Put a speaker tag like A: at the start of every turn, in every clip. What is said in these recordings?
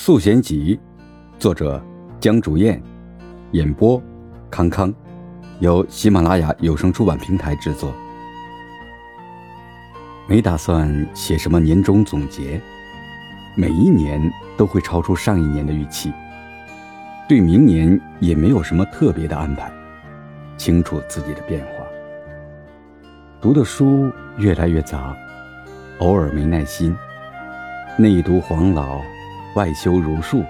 A: 素贤集》，作者江竹燕，演播康康，由喜马拉雅有声出版平台制作。没打算写什么年终总结，每一年都会超出上一年的预期，对明年也没有什么特别的安排，清楚自己的变化。读的书越来越杂，偶尔没耐心，内读黄老。外修如树，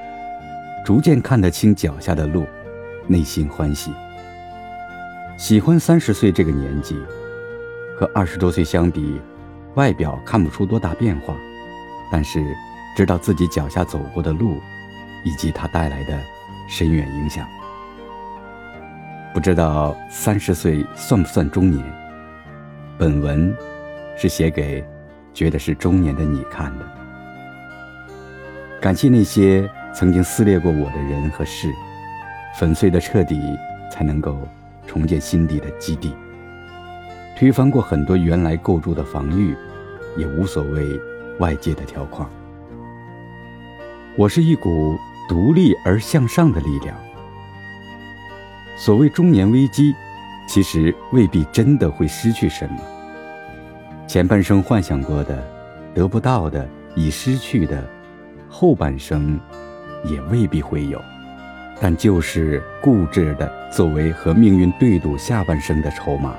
A: 逐渐看得清脚下的路，内心欢喜。喜欢三十岁这个年纪，和二十多岁相比，外表看不出多大变化，但是知道自己脚下走过的路，以及它带来的深远影响。不知道三十岁算不算中年？本文是写给觉得是中年的你看的。感谢那些曾经撕裂过我的人和事，粉碎的彻底，才能够重建心底的基地。推翻过很多原来构筑的防御，也无所谓外界的条框。我是一股独立而向上的力量。所谓中年危机，其实未必真的会失去什么。前半生幻想过的，得不到的，已失去的。后半生也未必会有，但就是固执的作为和命运对赌下半生的筹码。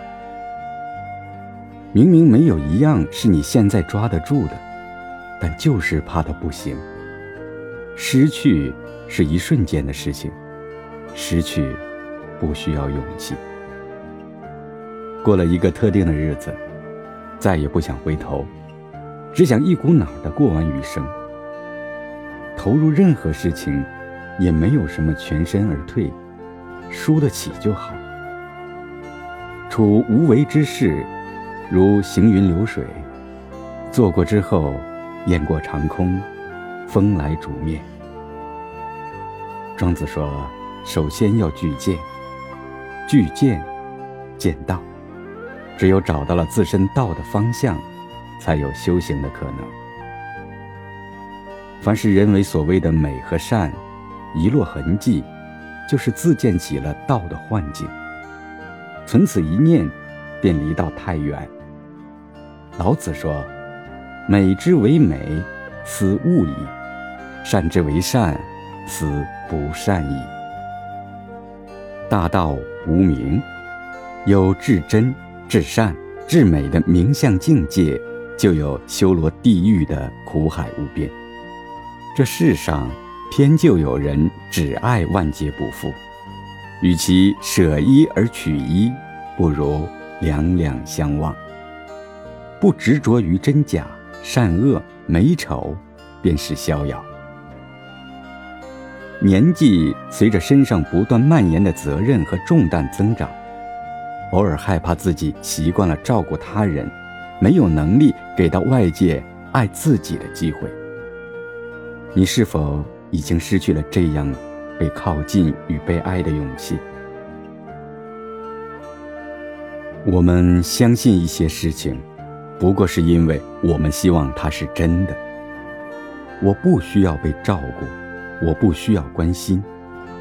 A: 明明没有一样是你现在抓得住的，但就是怕它不行。失去是一瞬间的事情，失去不需要勇气。过了一个特定的日子，再也不想回头，只想一股脑的过完余生。投入任何事情，也没有什么全身而退，输得起就好。处无为之事，如行云流水，做过之后，雁过长空，风来煮面。庄子说：“首先要具见，具见，见道。只有找到了自身道的方向，才有修行的可能。”凡是人为所谓的美和善，遗落痕迹，就是自建起了道的幻境。存此一念，便离道太远。老子说：“美之为美，斯恶已；善之为善，斯不善已。”大道无名，有至真、至善、至美的名相境界，就有修罗地狱的苦海无边。这世上偏就有人只爱万劫不复，与其舍一而取一，不如两两相望。不执着于真假、善恶、美丑，便是逍遥。年纪随着身上不断蔓延的责任和重担增长，偶尔害怕自己习惯了照顾他人，没有能力给到外界爱自己的机会。你是否已经失去了这样被靠近与被爱的勇气？我们相信一些事情，不过是因为我们希望它是真的。我不需要被照顾，我不需要关心，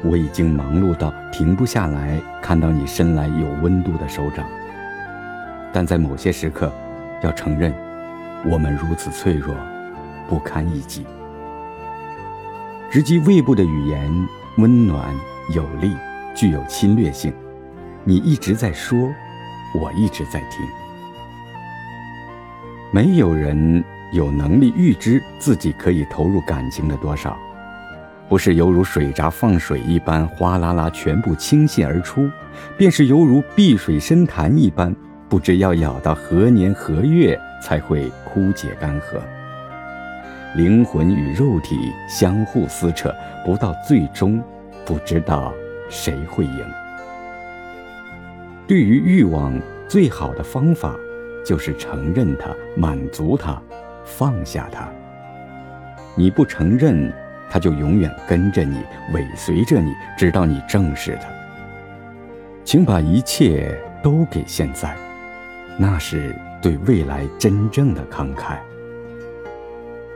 A: 我已经忙碌到停不下来，看到你伸来有温度的手掌。但在某些时刻，要承认，我们如此脆弱，不堪一击。直击胃部的语言，温暖有力，具有侵略性。你一直在说，我一直在听。没有人有能力预知自己可以投入感情的多少，不是犹如水闸放水一般哗啦啦全部倾泻而出，便是犹如碧水深潭一般，不知要舀到何年何月才会枯竭干涸。灵魂与肉体相互撕扯，不到最终，不知道谁会赢。对于欲望，最好的方法就是承认它、满足它、放下它。你不承认，它就永远跟着你、尾随着你，直到你正视它。请把一切都给现在，那是对未来真正的慷慨。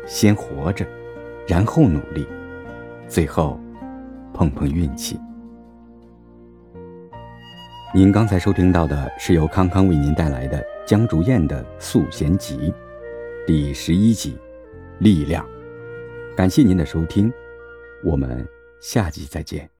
A: 先活着，然后努力，最后碰碰运气。您刚才收听到的是由康康为您带来的江竹燕的《素贤集》第十一集《力量》，感谢您的收听，我们下集再见。